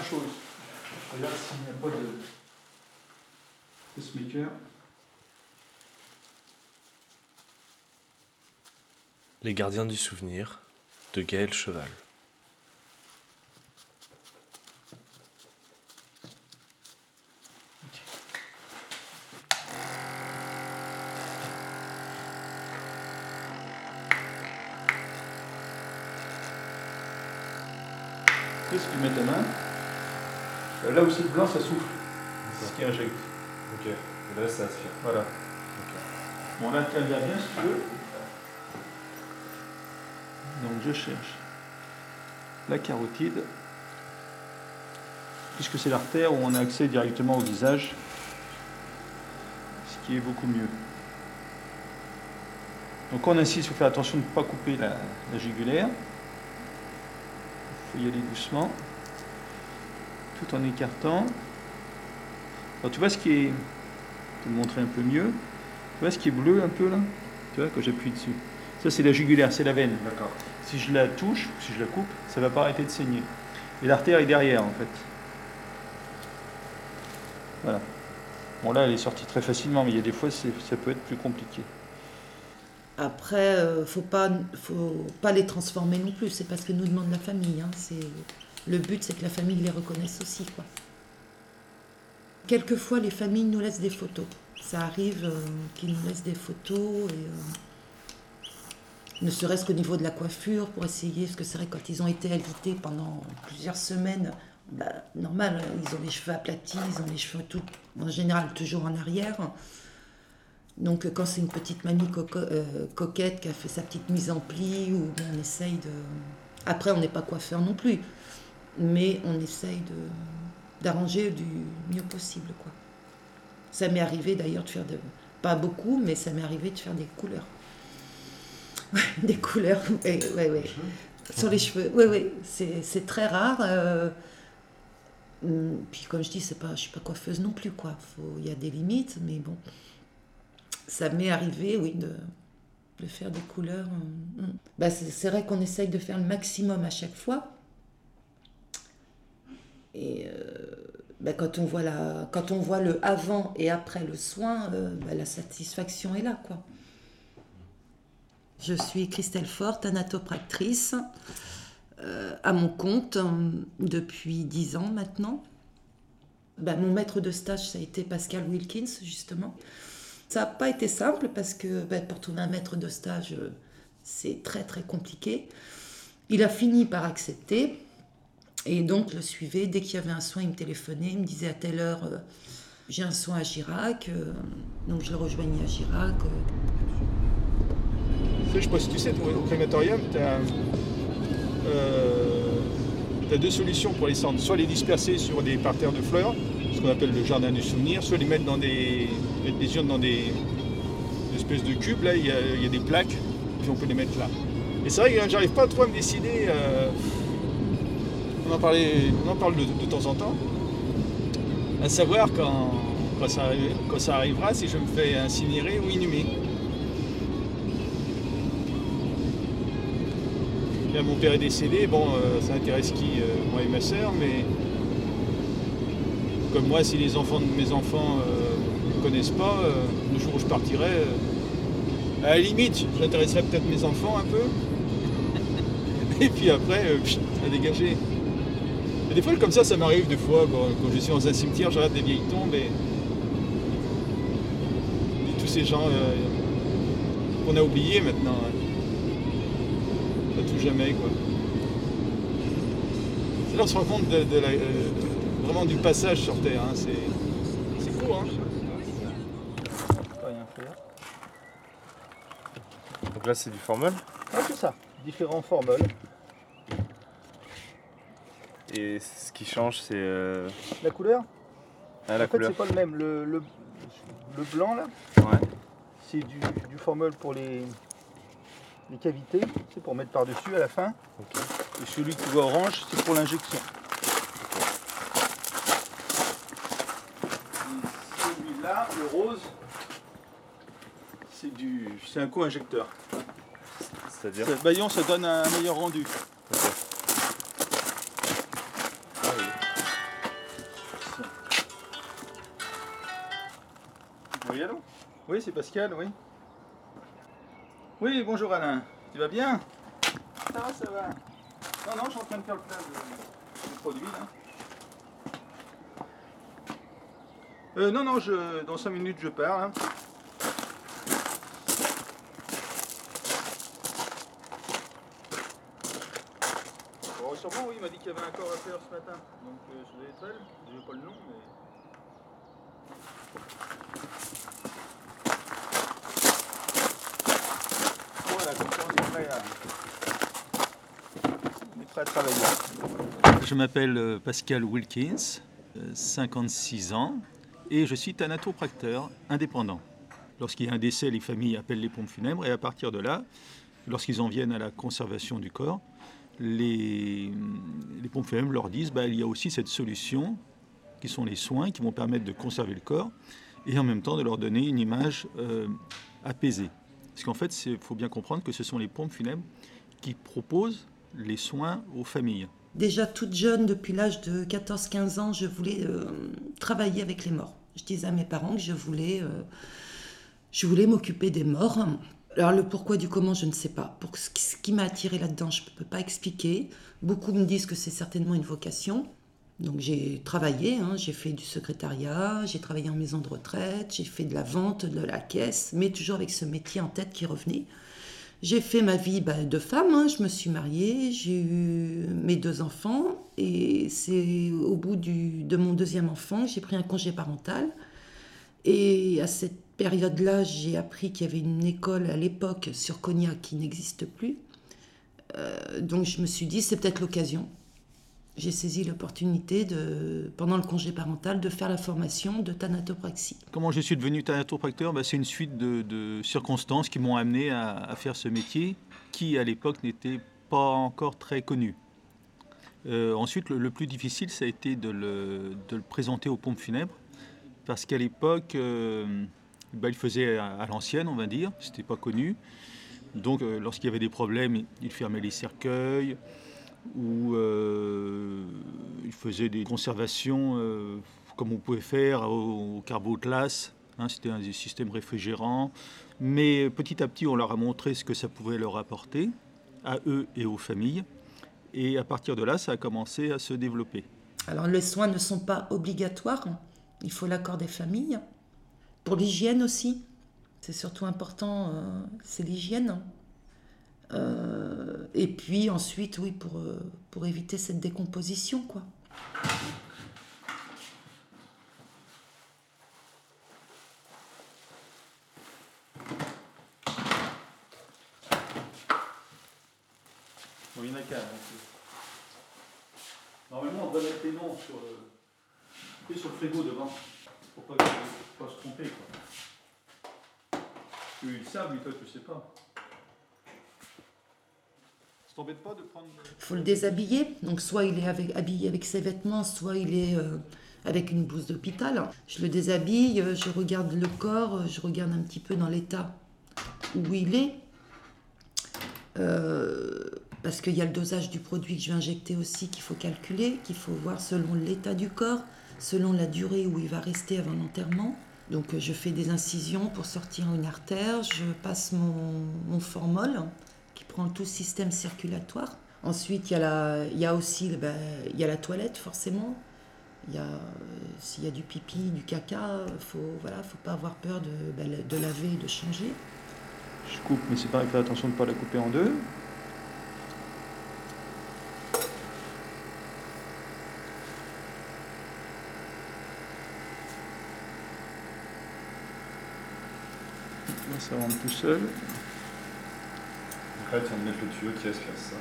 première chose, regarde s'il n'y a pas de pacemaker. Les gardiens du souvenir de Gaël Cheval. Qu'est-ce que tu mets ta main? Là où c'est blanc, ça souffle. C'est ce qui injecte. Ok, et là ça aspire. Voilà. Bon, là, intervient bien si tu veux. Donc, je cherche la carotide, puisque c'est l'artère où on a accès directement au visage, ce qui est beaucoup mieux. Donc, on insiste, il faut faire attention de ne pas couper la, la jugulaire. Il faut y aller doucement, tout en écartant. Alors, tu vois ce qui est. Je vais te montrer un peu mieux. Tu vois ce qui est bleu un peu là? Tu vois, quand j'appuie dessus. Ça, c'est la jugulaire, c'est la veine. D'accord. Si je la touche, ou si je la coupe, ça va pas arrêter de saigner. Et l'artère est derrière, en fait. Voilà. Bon, là, elle est sortie très facilement, mais il y a des fois, c'est- ça peut être plus compliqué. Après, euh, faut pas, faut pas les transformer non plus. C'est parce que nous demande la famille. hein. C'est le but, c'est que la famille les reconnaisse aussi, quoi. Quelquefois, les familles nous laissent des photos. Ça arrive euh, qu'ils nous laissent des photos et euh, ne serait-ce qu'au niveau de la coiffure pour essayer, parce que c'est vrai quand ils ont été alités pendant plusieurs semaines, bah, normal, ils ont les cheveux aplatis, ils ont les cheveux tout, en général toujours en arrière. Donc quand c'est une petite mamie euh, coquette qui a fait sa petite mise en pli, ou on essaye de... Après, on n'est pas coiffeur non plus, mais on essaye de d'arranger du mieux possible. quoi. Ça m'est arrivé d'ailleurs de faire de... Pas beaucoup, mais ça m'est arrivé de faire des couleurs. Ouais, des couleurs, ouais, ouais. Sur les cheveux, oui, oui, c'est c'est très rare. euh, hum, Puis comme je dis, c'est pas, je suis pas coiffeuse non plus, quoi. Il y a des limites, mais bon ça m'est arrivé, oui, de, de faire des couleurs. euh, mm. Bah, c'est c'est vrai qu'on essaye de faire le maximum à chaque fois. Bah, quand, on voit la, quand on voit le avant et après le soin, euh, bah, la satisfaction est là. quoi. Je suis Christelle Forte, anatopractrice, euh, à mon compte euh, depuis 10 ans maintenant. Bah, mon maître de stage, ça a été Pascal Wilkins, justement. Ça n'a pas été simple parce que ben, pour trouver un maître de stage, c'est très très compliqué. Il a fini par accepter et donc je le suivais. Dès qu'il y avait un soin, il me téléphonait, il me disait à telle heure euh, j'ai un soin à Girac. euh, donc je le rejoignais à Girac. euh. Tu sais, je pas si tu sais, au crématorium, tu as, deux solutions pour les cendres. Soit les disperser sur des parterres de fleurs, ce qu'on appelle le jardin du souvenir, soit les mettre dans des, mettre les urnes dans des, des espèces de cubes. Là, il y, a, des plaques, puis on peut les mettre là. Et c'est vrai que j'arrive pas trop à me décider. On, en parle de, temps en temps. À savoir quand, ça, arrivera, si je me fais incinérer ou inhumer. Mon père est décédé, bon, euh, ça intéresse qui euh, Moi et ma sœur, mais comme moi, si les enfants de mes enfants ne me connaissent pas, euh, le jour où je partirai, euh, à la limite, j'intéresserai peut-être mes enfants un peu. et puis après, euh, pfft, à dégager. Et des fois, comme ça, ça m'arrive des fois, quand, quand je suis dans un cimetière, regarde des vieilles tombes et, et tous ces gens euh, qu'on a oubliés maintenant. hein. Pas tout jamais, quoi. C'est là on se rend compte de, de la- euh, vraiment du passage sur Terre. hein. C'est c'est court, hein. Pas rien faire. Donc là, c'est du formol. Ah, c'est ça. Différents formules. Et ce qui change, c'est euh, La couleur ah, la En fait, couleur. c'est pas le même. Le, le- le blanc, là, Ouais. c'est du, du formol pour les, les cavités. C'est pour mettre par-dessus à la fin. Ok. Et celui que tu vois orange, c'est pour l'injection. Celui-là, le rose, c'est du, c'est un co-injecteur. C'est-à-dire Ce baillon, ça donne un meilleur rendu. Oui, c'est Pascal, oui. Oui, bonjour Alain. Tu vas bien Ça va, ça va. Non, non, je suis en train de faire le plein de, de produits là. Euh, non, non, je, dans 5 minutes je pars. hein. Bon, sûrement, oui, il m'a dit qu'il y avait un corps à faire ce matin. Donc euh, je vais être. Je n'ai pas le nom, mais. Voilà, comme Je m'appelle euh, Pascal Wilkins, euh, 56 ans, et je suis thanatopracteur indépendant. Lorsqu'il y a un décès, les familles appellent les pompes funèbres, et à partir de là, lorsqu'ils en viennent à la conservation du corps, les, les pompes funèbres leur disent bah, il y a aussi cette solution qui sont les soins qui vont permettre de conserver le corps et en même temps de leur donner une image euh, apaisée. Parce qu'en fait, il faut bien comprendre que ce sont les pompes funèbres qui proposent les soins aux familles. Déjà toute jeune, depuis l'âge de 14-15 ans, je voulais euh, travailler avec les morts. Je disais à mes parents que je voulais, euh, voulais m'occuper des morts. Alors le pourquoi du comment, je ne sais pas. Pour ce qui, ce qui m'a attiré là-dedans, je ne peux pas expliquer. Beaucoup me disent que c'est certainement une vocation. Donc j'ai travaillé, hein, j'ai fait du secrétariat, j'ai travaillé en maison de retraite, j'ai fait de la vente, de la caisse, mais toujours avec ce métier en tête qui revenait. J'ai fait ma vie bah, de femme, hein, je me suis mariée, j'ai eu mes deux enfants, et c'est au bout de mon deuxième enfant que j'ai pris un congé parental. Et à cette période-là, j'ai appris qu'il y avait une école à l'époque sur Cognac qui n'existe plus. Euh, donc je me suis dit, c'est peut-être l'occasion. J'ai saisi l'opportunité, pendant le congé parental, de faire la formation de thanatopraxie. Comment je suis devenu thanatopracteur? Ben, C'est une suite de, circonstances qui m'ont amené à, faire ce métier qui, à l'époque, n'était pas encore très connu. Euh, ensuite, le, plus difficile, ça a été de le, présenter aux pompes funèbres, parce qu'à l'époque, euh, ben, il faisait à, à l'ancienne, on va dire, c'était pas connu. Donc, euh, lorsqu'il y avait des problèmes, il fermait les cercueils, ou euh, il faisait des conservations euh, comme on pouvait faire au, au carboclasse. hein, C'était un système réfrigérant. Mais petit à petit, on leur a montré ce que ça pouvait leur apporter, à eux et aux familles. Et à partir de là, ça a commencé à se développer. Alors les soins ne sont pas obligatoires, il faut l'accord des familles. Pour l'hygiène aussi, c'est surtout important, euh, c'est l'hygiène. Euh, et puis ensuite, oui, pour, euh, pour éviter cette décomposition, quoi. Il y en a qu'un. Normalement, on doit mettre les noms sur le, sur le frigo devant, pour pas, pas se tromper. Quoi. Ils savent, mais toi, tu sais pas. Ça t'embête pas de faut le déshabiller, donc soit il est habillé avec ses vêtements, soit il est euh, avec une blouse d'hôpital. Je le déshabille, euh, je regarde le corps, euh, je regarde un petit peu dans l'état où il est. Parce qu'il y a le dosage du produit que je vais injecter aussi qu'il faut calculer, qu'il faut voir selon l'état du corps, selon la durée où il va rester avant l'enterrement. Donc je fais des incisions pour sortir une artère, je passe mon, formol tout le système circulatoire. Ensuite, il y a, la, il y a aussi ben, il y a la toilette, forcément. Il y a, euh, S'il y a du pipi, du caca, il faut voilà, faut pas avoir peur de, ben, de laver et de changer. Je coupe, mais c'est pareil, fais attention de ne pas la couper en deux. Là, ça rentre tout seul. Viens de mettre le tuyau qui aspire ça.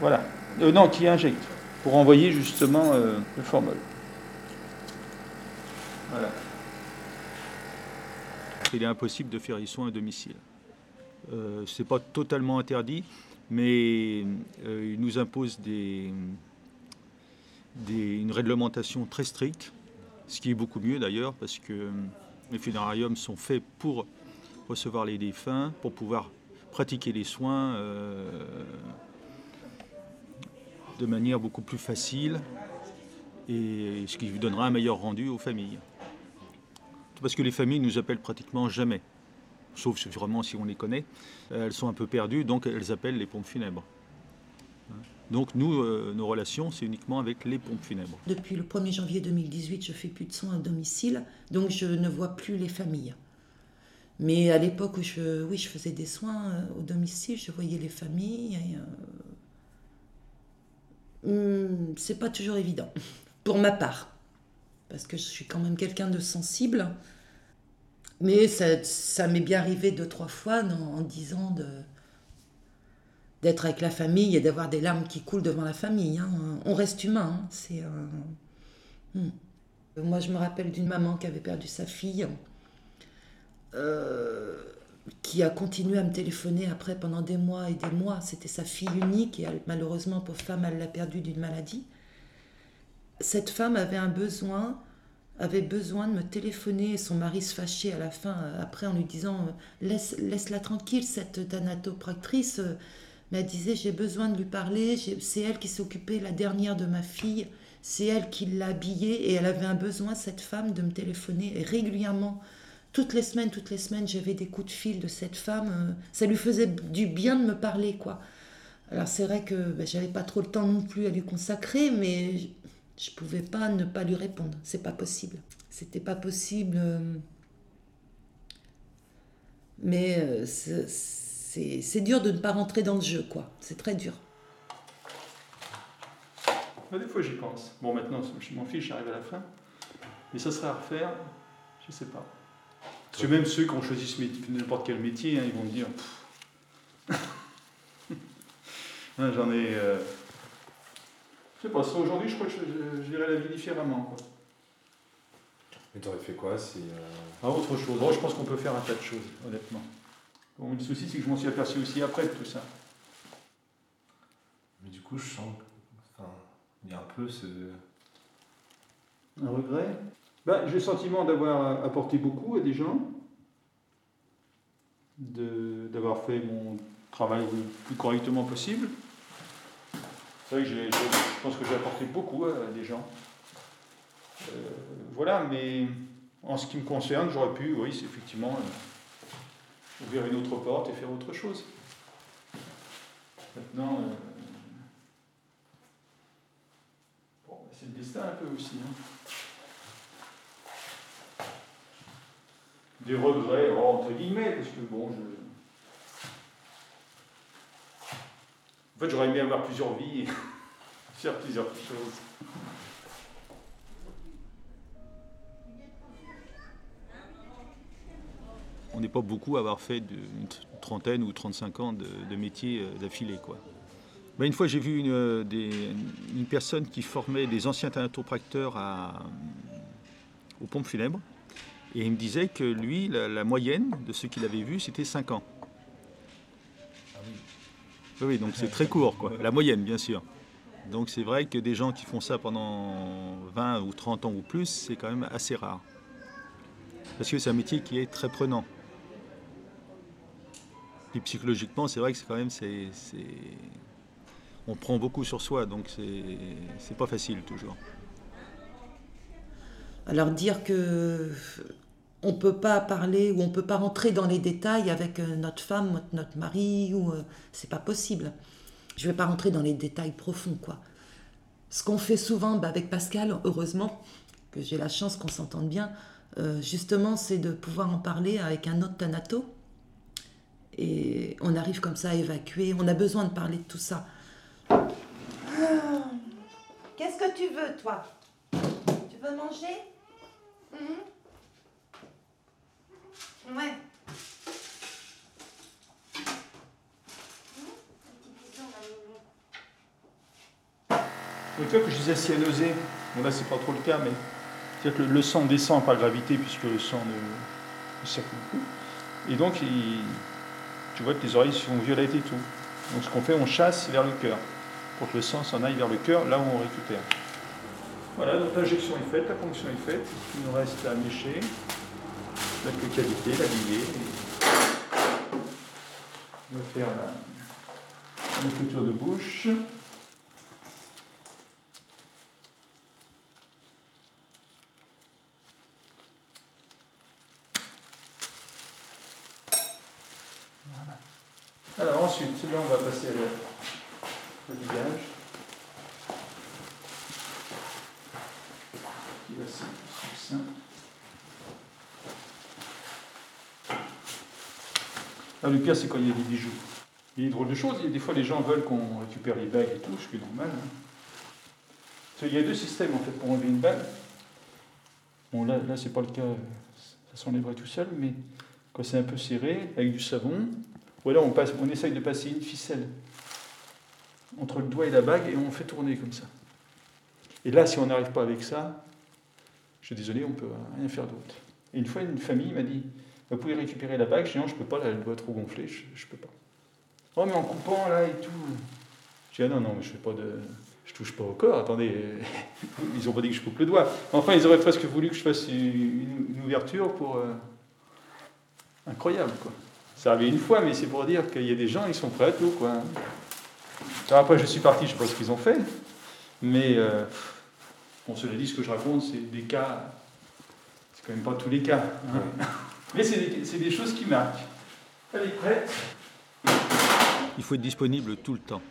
Voilà. Euh, non, qui injecte, pour envoyer justement euh, le formol. Voilà. Il est impossible de faire les soins à domicile. Euh, Ce n'est pas totalement interdit, mais euh, il nous impose des, des- une réglementation très stricte, ce qui est beaucoup mieux d'ailleurs, parce que les funérariums sont faits pour recevoir les défunts, pour pouvoir pratiquer les soins. euh, de manière beaucoup plus facile et ce qui donnera un meilleur rendu aux familles. parce que les familles nous appellent pratiquement jamais. Sauf vraiment si on les connaît. Elles sont un peu perdues, donc elles appellent les pompes funèbres. Donc nous, euh, nos relations, c'est uniquement avec les pompes funèbres. Depuis le 1er janvier 2018, je fais plus de soins à domicile, donc je ne vois plus les familles. Mais à l'époque où je, oui, je faisais des soins euh, au domicile, je voyais les familles. Euh, hmm, c'est pas toujours évident, pour ma part, parce que je suis quand même quelqu'un de sensible. Mais ça, ça m'est bien arrivé deux, trois fois en dix ans d'être avec la famille et d'avoir des larmes qui coulent devant la famille. Hein. On reste humain. Hein. Hmm. Moi, je me rappelle d'une maman qui avait perdu sa fille, qui a continué à me téléphoner après pendant des mois et des mois. C'était sa fille unique et malheureusement, pauvre femme, elle l'a perdue d'une maladie. Cette femme avait un besoin avait besoin de me téléphoner et son mari se fâchait à la fin après en lui disant laisse laisse-la tranquille cette thanatopractrice mais elle disait j'ai besoin de lui parler, c'est elle qui occupée la dernière de ma fille, c'est elle qui l'a habillée et elle avait un besoin, cette femme, de me téléphoner régulièrement. Toutes les semaines, toutes les semaines, j'avais des coups de fil de cette femme. Euh, ça lui faisait du bien de me parler, quoi. Alors c'est vrai que ben, j'avais pas trop le temps non plus à lui consacrer, mais je, ne pouvais pas ne pas lui répondre. C'est pas possible. C'était pas possible. Euh, mais euh, c'est dur de ne pas rentrer dans le jeu, quoi. C'est très dur. Des fois, j'y pense. Bon, maintenant, je m'en fiche, j'arrive à la fin. Mais ça serait à refaire, je sais pas. Parce que même ceux qui ont choisi n'importe quel métier, hein, ils vont me dire. J'en ai. Euh... Je sais pas, aujourd'hui, je crois que je, je, la vie différemment. Quoi. Mais t'aurais fait quoi si. Euh... Ah, autre chose. Bon, je pense qu'on peut faire un tas de choses, honnêtement. Bon, le souci, c'est que je m'en suis aperçu aussi après de tout ça. Mais du coup, je sens enfin, il y a un peu ce. Un regret? Ben, J'ai le sentiment d'avoir apporté beaucoup à des gens, d'avoir fait mon travail le plus correctement possible. C'est vrai que je pense que j'ai apporté beaucoup à des gens. Euh, voilà, mais en ce qui me concerne, j'aurais pu, oui, c'est effectivement. Euh, ouvrir une autre porte et faire autre chose. Maintenant, euh, c'est le destin un peu aussi. Hein. Des regrets, entre guillemets, parce que bon, je. En fait, j'aurais aimé avoir plusieurs vies et faire plusieurs choses. on n'est pas beaucoup à avoir fait une trentaine ou 35 ans de, de métier euh, d'affilée. Quoi. Ben, une fois, j'ai vu une, euh, une, personne qui formait des anciens thanatopracteurs à, aux pompes funèbres. Et il me disait que lui, la, moyenne de ceux qu'il avait vus, c'était 5 ans. Ah oui. oui, donc c'est très court, quoi. La moyenne, bien sûr. Donc c'est vrai que des gens qui font ça pendant 20 ou 30 ans ou plus, c'est quand même assez rare. Parce que c'est un métier qui est très prenant. Puis psychologiquement, c'est vrai que c'est quand même, c'est, on prend beaucoup sur soi, donc c'est, c'est pas facile toujours. Alors dire que on peut pas parler ou on peut pas rentrer dans les détails avec euh, notre femme, notre mari, ou euh, c'est pas possible. Je vais pas rentrer dans les détails profonds, quoi. Ce qu'on fait souvent bah, avec Pascal, heureusement que j'ai la chance qu'on s'entende bien, euh, justement, c'est de pouvoir en parler avec un autre thanato et on arrive comme ça à évacuer. On a besoin de parler de tout ça. Qu'est-ce que tu veux, toi? Tu veux manger? Mhm. Ouais. Donc, que je disais cyanosé, bon là c'est pas trop le cas, mais c'est-à-dire que le, sang descend par gravité puisque le sang ne, circule plus. Et donc tu vois que les oreilles sont violettes et tout. Donc ce qu'on fait, on chasse vers le cœur, pour que le sang s'en aille vers le cœur, là où on récupère. Voilà, donc l'injection est faite, la fonction est faite. Il nous reste à mécher, la qualité, l'habiller. Je vais faire la, la de bouche. Voilà. Alors ensuite, là on va passer au visage. Ah, le pire, c'est quand il y a des bijoux. Il y a des drôles de choses. Des fois, les gens veulent qu'on récupère les bagues et tout, ce qui est normal. hein. Parce qu'il y a deux systèmes en fait pour enlever une bague. Bon, là, là c'est pas le cas, ça s'enlèverait tout seul, mais quand c'est un peu serré, avec du savon, ou alors on, passe, on essaye de passer une ficelle entre le doigt et la bague et on fait tourner comme ça. Et là, si on n'arrive pas avec ça, je suis désolé, on peut rien faire d'autre. Et une fois, une famille m'a dit Vous pouvez récupérer la bague Je dis Non, je peux pas, elle doit trop gonfler, je, je peux pas. Oh, mais en coupant là et tout. Je dis Ah non, non, mais je fais pas de. Je touche pas au corps, attendez, ils ont pas dit que je coupe le doigt. Enfin, ils auraient presque voulu que je fasse une, ouverture pour. euh, Incroyable, quoi. Ça arrivé une fois, mais c'est pour dire qu'il y a des gens, ils sont prêts à tout, quoi. Alors après, je suis parti, je sais pas ce qu'ils ont fait, mais euh, bon, cela dit, ce que je raconte, c'est des cas, c'est quand même pas tous les cas. hein. Mais c'est des, choses qui marquent. Elle est prête. Il faut être disponible tout le temps.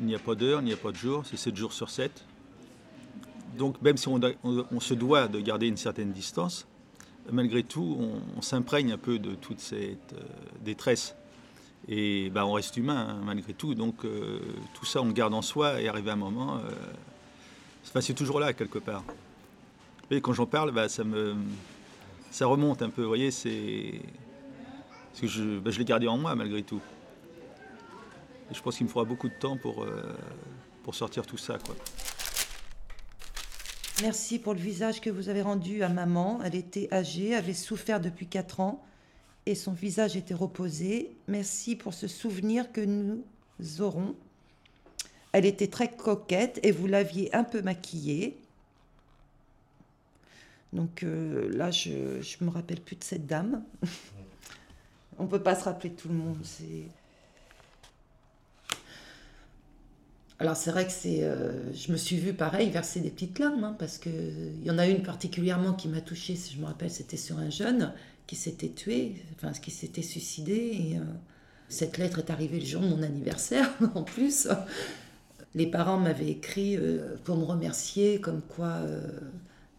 Il n'y a pas d'heure, il n'y a pas de jour, c'est 7 jours sur 7. Donc même si on, se doit de garder une certaine distance, malgré tout, on, s'imprègne un peu de toute cette euh, détresse. Et bah, on reste humain hein, malgré tout, donc euh, tout ça on le garde en soi et arrivé un moment, euh, c'est toujours là quelque part. Et quand j'en parle, bah, ça me, ça remonte un peu, vous voyez, c'est, parce que je, bah, je l'ai gardé en moi malgré tout. Je pense qu'il me faudra beaucoup de temps pour, euh, pour sortir tout ça, quoi. Merci pour le visage que vous avez rendu à maman. Elle était âgée, avait souffert depuis 4 ans et son visage était reposé. Merci pour ce souvenir que nous aurons. Elle était très coquette et vous l'aviez un peu maquillée. Donc euh, là, je ne me rappelle plus de cette dame. On ne peut pas se rappeler de tout le monde. C'est... Alors c'est vrai que c'est, euh, je me suis vue pareil verser des petites larmes hein, parce que il y en a une particulièrement qui m'a touchée, si je me rappelle, c'était sur un jeune qui s'était tué, enfin qui s'était suicidé et euh, cette lettre est arrivée le jour de mon anniversaire en plus. Les parents m'avaient écrit pour me remercier comme quoi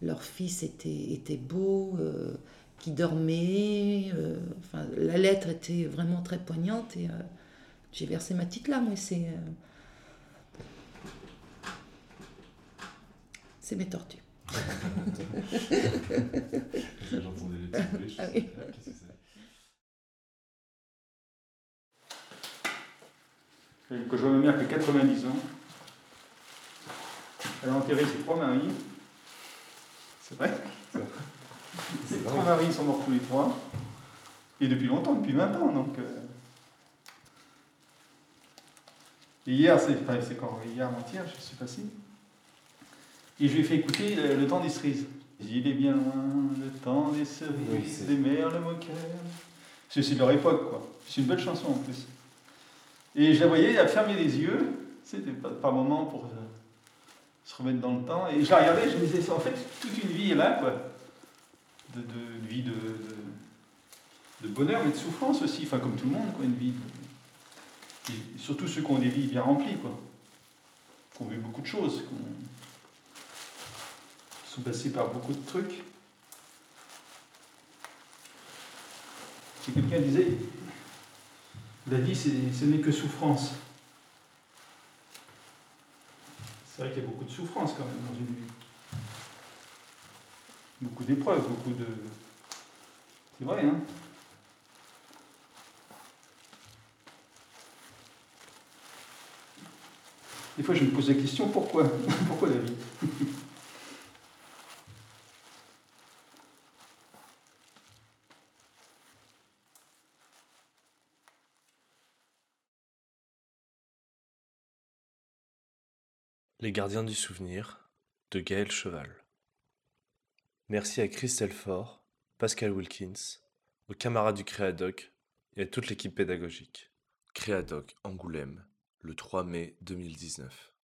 leur fils était, était beau, euh, qui dormait. euh, enfin, la lettre était vraiment très poignante et euh, j'ai versé ma petite larme. Et c'est, euh, c'est mes tortues. J'entendais les petits bruits, je Ah oui. que je vois ma mère qui a 90 ans, elle a enterré ses trois maris. C'est vrai Ses trois maris sont morts tous les trois. Et depuis longtemps, depuis 20 ans. Donc, euh. Et hier, c'est enfin, c'est quand Hier, avant-hier, je suis passé. Et je lui ai fait écouter le, le temps des cerises. Il est bien loin, le temps des cerises, Oui, des mers, le moqueur. C'est de leur époque, quoi. C'est une belle chanson en plus. Et je la voyais, elle fermait les yeux, c'était pas par moment pour euh, se remettre dans le temps. Et je la regardais, je me disais, en fait, toute une vie est là, quoi. De, une vie de, bonheur, mais de souffrance aussi, enfin, comme tout le monde, quoi, une vie. surtout ceux qui ont des vies bien remplies, quoi. Qui ont vu beaucoup de choses, qui, ont- qui sont passés par beaucoup de trucs. Si quelqu'un disait, la vie, ce n'est que souffrance. C'est vrai qu'il y a beaucoup de souffrance quand même dans une vie. Beaucoup d'épreuves, beaucoup de. C'est vrai, hein Des fois, je me pose la question pourquoi? Pourquoi la vie Les gardiens du souvenir de Gaël Cheval. Merci à Christelle Faure, Pascal Wilkins, aux camarades du Créadoc et à toute l'équipe pédagogique. Créadoc Angoulême, le 3 mai 2019.